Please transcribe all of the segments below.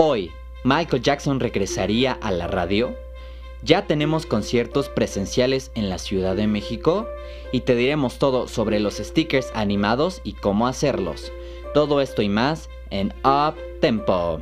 Hoy, ¿Michael Jackson regresaría a la radio? Ya tenemos conciertos presenciales en la Ciudad de México y te diremos todo sobre los stickers animados y cómo hacerlos. Todo esto y más en Up Tempo.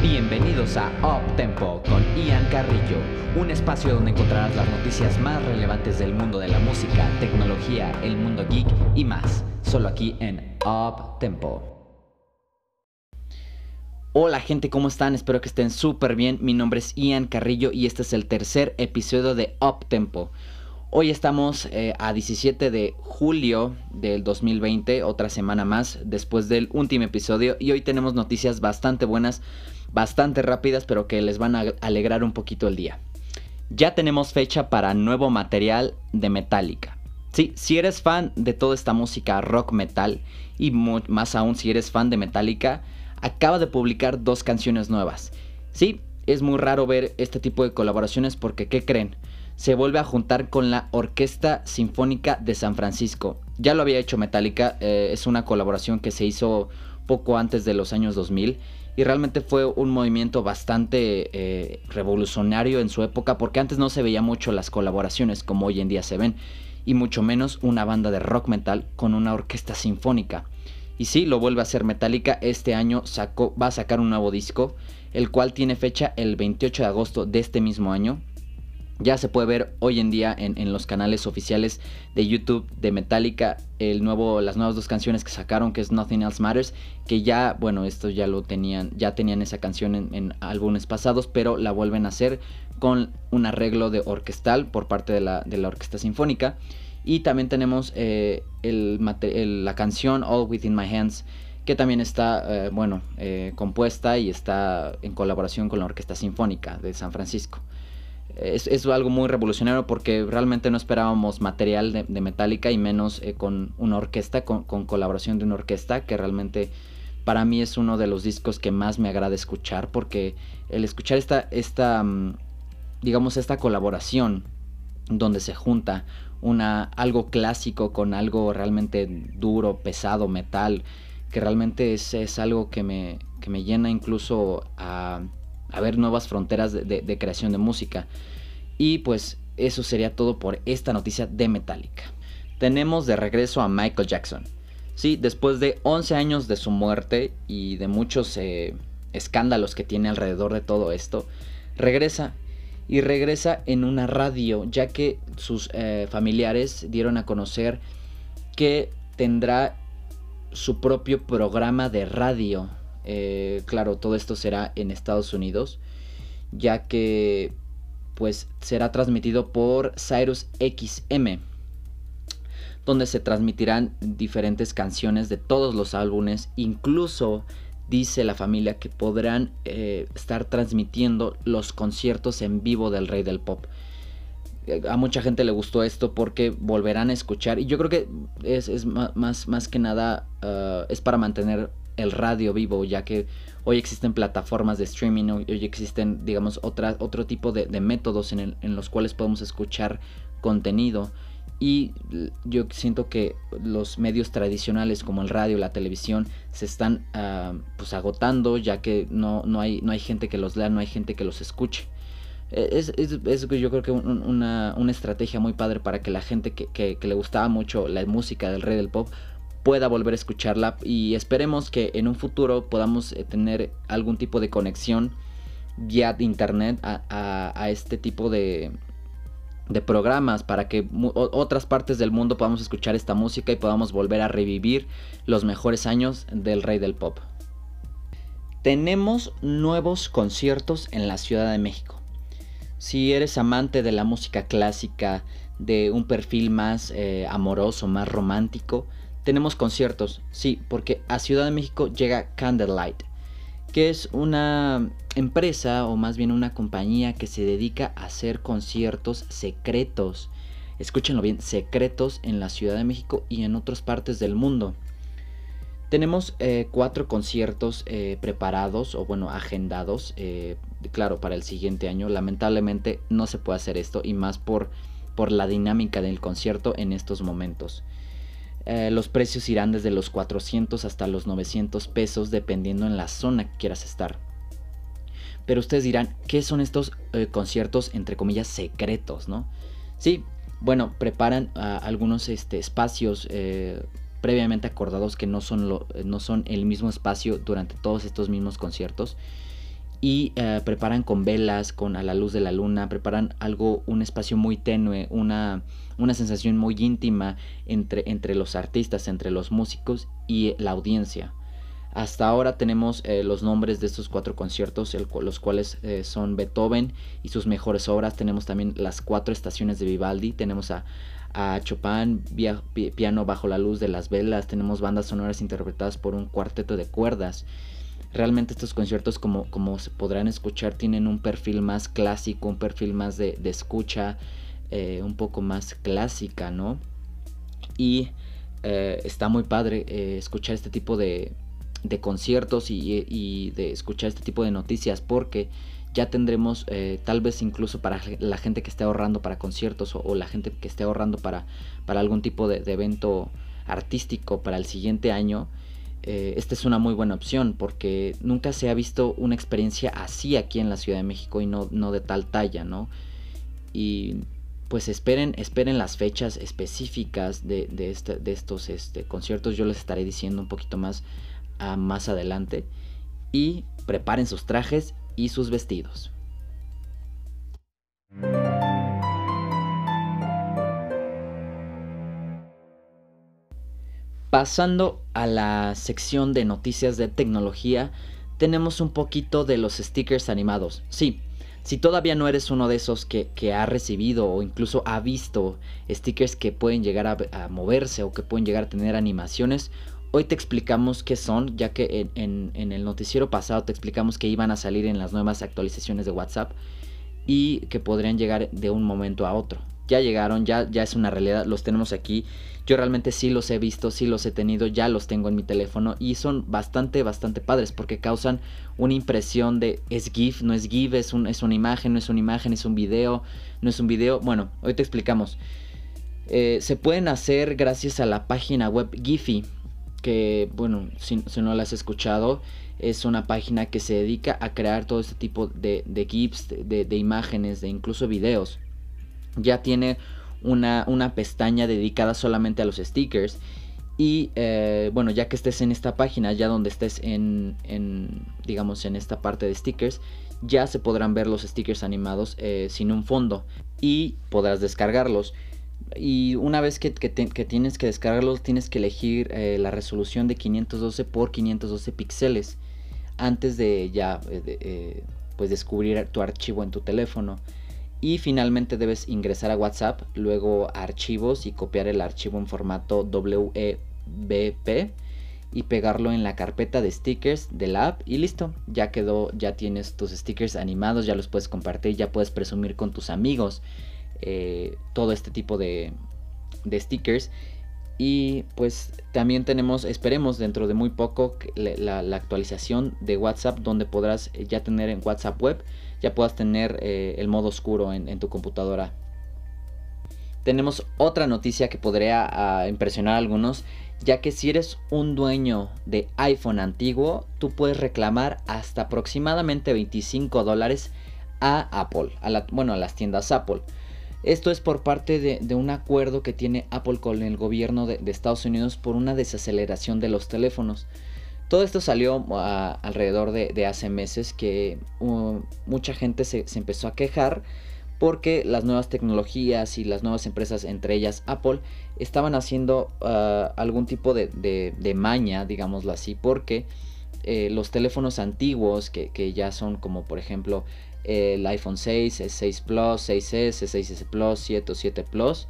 Bienvenidos a Up Tempo con Ian Carrillo, un espacio donde encontrarás las noticias más relevantes del mundo de la música, tecnología, el mundo geek y más, solo aquí en Up Tempo. Hola gente, ¿cómo están? Espero que estén súper bien. Mi nombre es Ian Carrillo y este es el tercer episodio de Up Tempo. Hoy estamos eh, a 17 de julio del 2020, otra semana más después del último episodio y hoy tenemos noticias bastante buenas, bastante rápidas, pero que les van a alegrar un poquito el día. Ya tenemos fecha para nuevo material de Metallica. Sí, si eres fan de toda esta música rock metal y más aún si eres fan de Metallica, acaba de publicar dos canciones nuevas. Sí, es muy raro ver este tipo de colaboraciones porque, ¿qué creen? Se vuelve a juntar con la Orquesta Sinfónica de San Francisco. Ya lo había hecho Metallica, eh, es una colaboración que se hizo poco antes de los años 2000 y realmente fue un movimiento bastante eh, revolucionario en su época porque antes no se veía mucho las colaboraciones como hoy en día se ven y mucho menos una banda de rock metal con una orquesta sinfónica. Y sí, lo vuelve a hacer Metallica. Este año sacó, va a sacar un nuevo disco, el cual tiene fecha el 28 de agosto de este mismo año. Ya se puede ver hoy en día en, los canales oficiales de YouTube de Metallica el nuevo, las nuevas dos canciones que sacaron, que es Nothing Else Matters, que ya, bueno, esto ya lo tenían, ya tenían esa canción en, en álbumes pasados, pero la vuelven a hacer con un arreglo de orquestal por parte de la, de la Orquesta Sinfónica. Y también tenemos eh, la canción All Within My Hands, que también está, eh, bueno, eh, compuesta y está en colaboración con la Orquesta Sinfónica de San Francisco. Es, algo muy revolucionario porque realmente no esperábamos material de, Metallica y menos con una orquesta, con, colaboración de una orquesta, que realmente para mí es uno de los discos que más me agrada escuchar porque el escuchar esta, esta mm, digamos, esta colaboración donde se junta una, algo clásico con algo realmente duro, pesado, metal, que realmente es, es algo que me, que me, llena incluso a, ver nuevas fronteras de, creación de música. Y pues eso sería todo por esta noticia de Metallica. Tenemos de regreso a Michael Jackson. Sí, después de 11 años de su muerte y de muchos eh, escándalos que tiene alrededor de todo esto, regresa y regresa en una radio, ya que sus eh, familiares dieron a conocer que tendrá su propio programa de radio. Eh, claro, todo esto será en Estados Unidos, ya que pues será transmitido por Cyrus XM, donde se transmitirán diferentes canciones de todos los álbumes, incluso dice la familia que podrán eh, estar transmitiendo los conciertos en vivo del Rey del Pop. Eh, a mucha gente le gustó esto porque volverán a escuchar y yo creo que es, más, que nada uh, es para mantener el radio vivo ya que hoy existen plataformas de streaming, hoy existen digamos otro tipo de, métodos en, en los cuales podemos escuchar contenido y yo siento que los medios tradicionales como el radio, la televisión, se están ah, pues agotando ya que no, no, hay, no hay gente que los lea, no hay gente que los escuche. E, es, es, yo creo que una, una, estrategia muy padre para que la gente que, que, le gustaba mucho la música del rey del pop pueda volver a escucharla y esperemos que en un futuro podamos eh, tener algún tipo de conexión vía internet a, a este tipo de, de programas para que otras partes del mundo podamos escuchar esta música y podamos volver a revivir los mejores años del rey del pop. Tenemos nuevos conciertos en la Ciudad de México. Si eres amante de la música clásica, de un perfil más eh, amoroso, más romántico, tenemos conciertos, sí, porque a Ciudad de México llega Candlelight, que es una empresa o más bien una compañía que se dedica a hacer conciertos secretos. Escúchenlo bien, secretos en la Ciudad de México y en otras partes del mundo. Tenemos eh, cuatro conciertos eh, preparados o bueno, agendados, eh, claro, para el siguiente año. Lamentablemente no se puede hacer esto y más por, por la dinámica del concierto en estos momentos. Los precios irán desde los 400 hasta los 900 pesos dependiendo en la zona que quieras estar. Pero ustedes dirán, ¿qué son estos eh, conciertos entre comillas secretos, no? Sí, bueno, preparan algunos este, espacios eh, previamente acordados que no son, no son el mismo espacio durante todos estos mismos conciertos y eh, preparan con velas, con a la luz de la luna, preparan algo, un espacio muy tenue, una, una sensación muy íntima entre, entre los artistas, entre los músicos y la audiencia. Hasta ahora tenemos eh, los nombres de estos cuatro conciertos, los cuales eh, son Beethoven y sus mejores obras. Tenemos también las cuatro estaciones de Vivaldi. Tenemos a, Chopin, piano bajo la luz de las velas. Tenemos bandas sonoras interpretadas por un cuarteto de cuerdas. Realmente estos conciertos, como, como se podrán escuchar, tienen un perfil más clásico, un perfil más de, escucha, eh, un poco más clásica, ¿no? Y está muy padre escuchar este tipo de, de conciertos y, de escuchar este tipo de noticias porque ya tendremos eh, tal vez incluso para la gente que esté ahorrando para conciertos o, la gente que esté ahorrando para, para algún tipo de, evento artístico para el siguiente año, eh, esta es una muy buena opción porque nunca se ha visto una experiencia así aquí en la Ciudad de México y no, no de tal talla, ¿no? Y pues esperen, esperen las fechas específicas de, de, este, de estos este, conciertos, yo les estaré diciendo un poquito más más adelante y preparen sus trajes y sus vestidos. Pasando a la sección de noticias de tecnología, tenemos un poquito de los stickers animados. Sí, si todavía no eres uno de esos que, ha recibido o incluso ha visto stickers que pueden llegar a, moverse o que pueden llegar a tener animaciones, Hoy te explicamos qué son, ya que en, el noticiero pasado te explicamos que iban a salir en las nuevas actualizaciones de WhatsApp y que podrían llegar de un momento a otro. Ya llegaron, ya, ya es una realidad, los tenemos aquí. Yo realmente sí los he visto, sí los he tenido, ya los tengo en mi teléfono y son bastante, bastante padres porque causan una impresión de es GIF, no es GIF, es, es una imagen, no es una imagen, es un video, no es un video. Bueno, hoy te explicamos. Eh, se pueden hacer gracias a la página web Giphy que, bueno, si, no la has escuchado, es una página que se dedica a crear todo este tipo de, de GIFs, de, imágenes, de incluso videos. Ya tiene una, una pestaña dedicada solamente a los stickers. Y eh, bueno, ya que estés en esta página, ya donde estés en, en, digamos, en esta parte de stickers, ya se podrán ver los stickers animados eh, sin un fondo y podrás descargarlos. Y una vez que, tienes que descargarlos, tienes que elegir eh, la resolución de 512 por 512 píxeles antes de ya eh, eh, pues descubrir tu archivo en tu teléfono. Y finalmente debes ingresar a WhatsApp, luego a archivos y copiar el archivo en formato WebP y pegarlo en la carpeta de stickers de la app y listo, ya quedó, ya tienes tus stickers animados, ya los puedes compartir, ya puedes presumir con tus amigos eh, todo este tipo de, stickers. Y pues también tenemos, esperemos dentro de muy poco, la, actualización de WhatsApp donde podrás eh, ya tener en WhatsApp web, ya puedas tener eh, el modo oscuro en, tu computadora. Tenemos otra noticia que podría ah, impresionar a algunos, ya que si eres un dueño de iPhone antiguo, tú puedes reclamar hasta aproximadamente 25 dólares a Apple, bueno, a las tiendas Apple. Esto es por parte de, un acuerdo que tiene Apple con el gobierno de, Estados Unidos por una desaceleración de los teléfonos. Todo esto salió ah, alrededor de, hace meses que uh, mucha gente se, empezó a quejar porque las nuevas tecnologías y las nuevas empresas, entre ellas Apple, estaban haciendo ah, algún tipo de, maña, digámoslo así, porque eh, los teléfonos antiguos, que, que, ya son como por ejemplo el iPhone 6, el 6 Plus, 6S, 6S Plus, 7 o 7 Plus,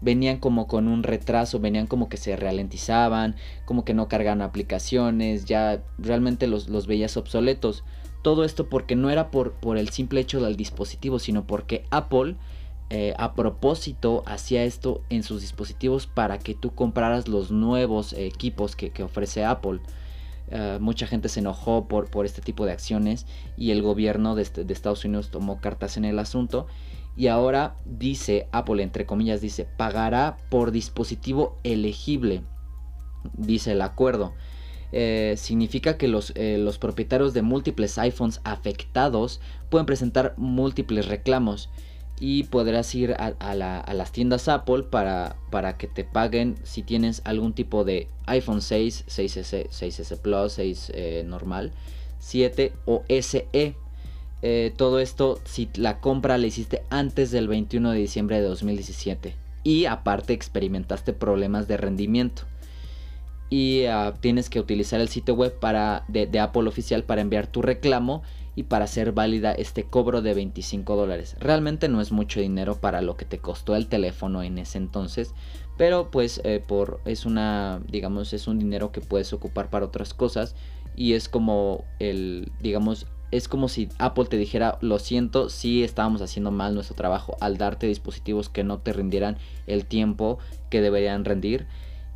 venían como con un retraso, venían como que se ralentizaban, como que no cargan aplicaciones, ya realmente los, los veías obsoletos. Todo esto porque no era por, por, el simple hecho del dispositivo, sino porque Apple eh, a propósito hacía esto en sus dispositivos para que tú compraras los nuevos equipos que, que ofrece Apple. Eh, mucha gente se enojó por, por, este tipo de acciones y el gobierno de, Estados Unidos tomó cartas en el asunto Y ahora dice, Apple entre comillas dice, pagará por dispositivo elegible, dice el acuerdo. Eh, significa que los, eh, los propietarios de múltiples iPhones afectados pueden presentar múltiples reclamos y podrás ir a, las tiendas Apple para, para, que te paguen si tienes algún tipo de iPhone 6, 6S, 6S Plus, 6 eh, normal, 7 o SE. Eh, todo esto si la compra la hiciste antes del 21 de diciembre de 2017 y aparte experimentaste problemas de rendimiento y ah, tienes que utilizar el sitio web para, de Apple oficial para enviar tu reclamo y para hacer válida este cobro de 25 dólares. Realmente no es mucho dinero para lo que te costó el teléfono en ese entonces, pero pues eh, por es una digamos es un dinero que puedes ocupar para otras cosas y es como el digamos es como si Apple te dijera, lo siento, si estábamos haciendo mal nuestro trabajo al darte dispositivos que no te rindieran el tiempo que deberían rendir.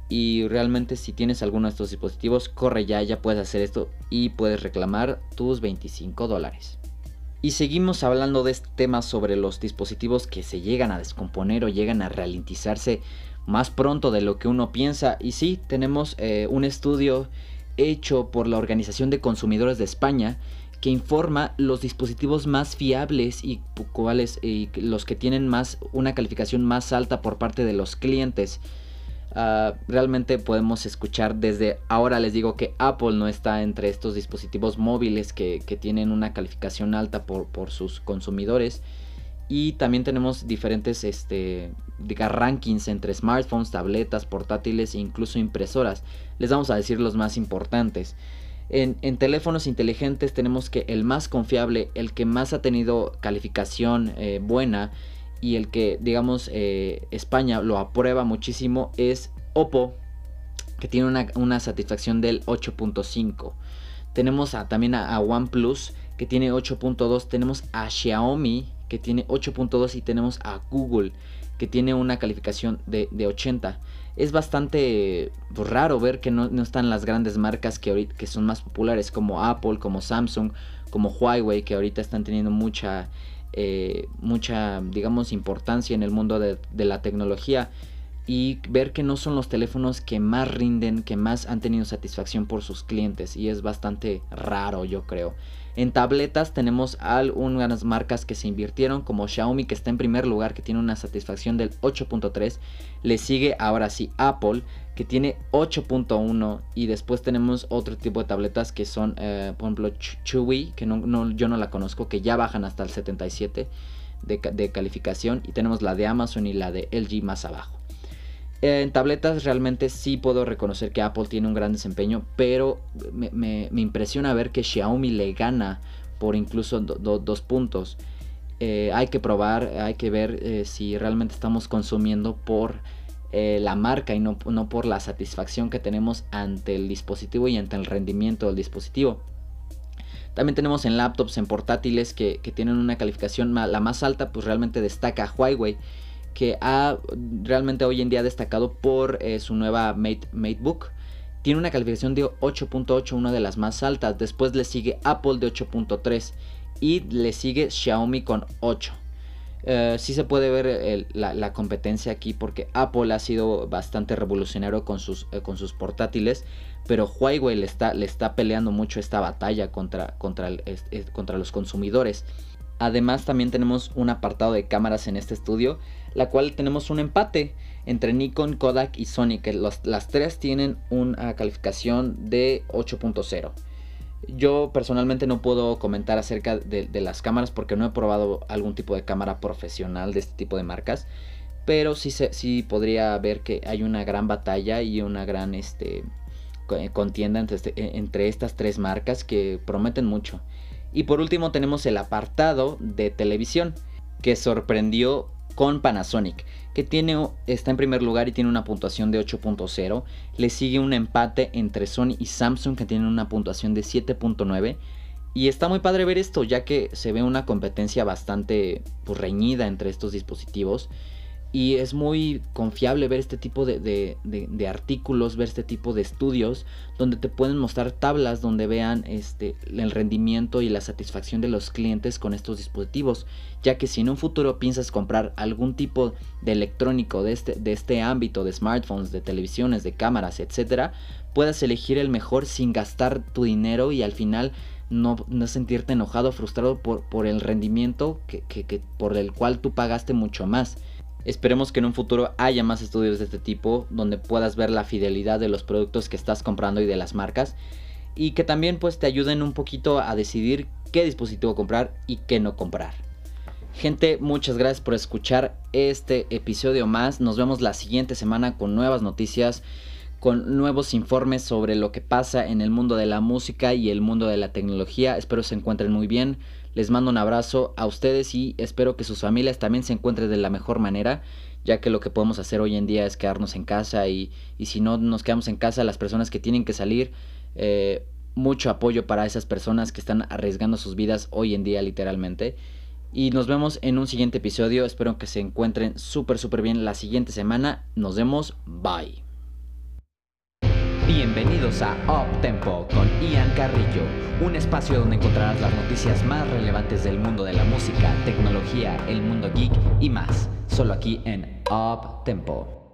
Y realmente si tienes alguno de estos dispositivos, corre ya, ya puedes hacer esto y puedes reclamar tus 25 dólares. Y seguimos hablando de este tema sobre los dispositivos que se llegan a descomponer o llegan a ralentizarse más pronto de lo que uno piensa. Y sí, tenemos eh, un estudio hecho por la Organización de Consumidores de España que informa los dispositivos más fiables y cuáles y los que tienen más una calificación más alta por parte de los clientes. Ah, realmente podemos escuchar desde ahora les digo que Apple no está entre estos dispositivos móviles que, tienen una calificación alta por, sus consumidores y también tenemos diferentes este, rankings entre smartphones, tabletas, portátiles e incluso impresoras. Les vamos a decir los más importantes. En, teléfonos inteligentes tenemos que el más confiable, el que más ha tenido calificación eh, buena, y el que, digamos, eh, España lo aprueba muchísimo es Oppo, que tiene una, satisfacción del 8.5. Tenemos también a, OnePlus, que tiene 8.2. Tenemos a Xiaomi, que tiene 8.2. Y tenemos a Google, que tiene una calificación de, 80. Es bastante pues, raro ver que no, están las grandes marcas que, que son más populares, como Apple, como Samsung, como Huawei, que ahorita están teniendo mucha eh, mucha, digamos, importancia en el mundo de, la tecnología y ver que no son los teléfonos que más rinden, que más han tenido satisfacción por sus clientes y es bastante raro yo creo. En tabletas tenemos algunas marcas que se invirtieron, como Xiaomi, que está en primer lugar, que tiene una satisfacción del 8.3. Le sigue ahora sí Apple, que tiene 8.1. Y después tenemos otro tipo de tabletas que son, eh, por ejemplo, Chewy, que no, yo no la conozco, que ya bajan hasta el 77 de, de calificación. Y tenemos la de Amazon y la de LG más abajo. En tabletas realmente sí puedo reconocer que Apple tiene un gran desempeño, pero me, impresiona ver que Xiaomi le gana por incluso dos puntos. Eh, hay que probar, hay que ver eh, si realmente estamos consumiendo por eh, la marca y no, no, por la satisfacción que tenemos ante el dispositivo y ante el rendimiento del dispositivo. También tenemos en laptops, en portátiles que, que tienen una calificación la más alta, pues realmente destaca Huawei que ha realmente hoy en día destacado por eh, su nueva Mate, MateBook. Tiene una calificación de 8.8, una de las más altas. Después le sigue Apple de 8.3 y le sigue Xiaomi con 8. Eh, sí se puede ver la, competencia aquí porque Apple ha sido bastante revolucionario con sus, eh, con sus portátiles, pero Huawei le está, le está peleando mucho esta batalla contra, contra, contra los consumidores. Además también tenemos un apartado de cámaras en este estudio, la cual tenemos un empate entre Nikon, Kodak y Sony, que las tres tienen una calificación de 8.0. Yo personalmente no puedo comentar acerca de, las cámaras porque no he probado algún tipo de cámara profesional de este tipo de marcas, pero sí, sí podría ver que hay una gran batalla y una gran este, contienda entre, este, entre estas tres marcas que prometen mucho. Y por último tenemos el apartado de televisión que sorprendió con Panasonic, que tiene, está en primer lugar y tiene una puntuación de 8.0. Le sigue un empate entre Sony y Samsung que tienen una puntuación de 7.9. Y está muy padre ver esto, ya que se ve una competencia bastante pues, reñida entre estos dispositivos. Y es muy confiable ver este tipo de, artículos, ver este tipo de estudios, donde te pueden mostrar tablas donde vean este, el rendimiento y la satisfacción de los clientes con estos dispositivos. Ya que si en un futuro piensas comprar algún tipo de electrónico de este, de este ámbito, de smartphones, de televisiones, de cámaras, etc., puedas elegir el mejor sin gastar tu dinero y al final no, sentirte enojado, frustrado por, por el rendimiento que, por el cual tú pagaste mucho más. Esperemos que en un futuro haya más estudios de este tipo donde puedas ver la fidelidad de los productos que estás comprando y de las marcas y que también pues te ayuden un poquito a decidir qué dispositivo comprar y qué no comprar. Gente, muchas gracias por escuchar este episodio más. Nos vemos la siguiente semana con nuevas noticias, con nuevos informes sobre lo que pasa en el mundo de la música y el mundo de la tecnología. Espero se encuentren muy bien. Les mando un abrazo a ustedes y espero que sus familias también se encuentren de la mejor manera, ya que lo que podemos hacer hoy en día es quedarnos en casa y, si no nos quedamos en casa, las personas que tienen que salir, eh, mucho apoyo para esas personas que están arriesgando sus vidas hoy en día literalmente. Y nos vemos en un siguiente episodio. Espero que se encuentren súper, súper bien la siguiente semana. Nos vemos. Bye. Bienvenidos a Up Tempo con Ian Carrillo, un espacio donde encontrarás las noticias más relevantes del mundo de la música, tecnología, el mundo geek y más, solo aquí en Up Tempo.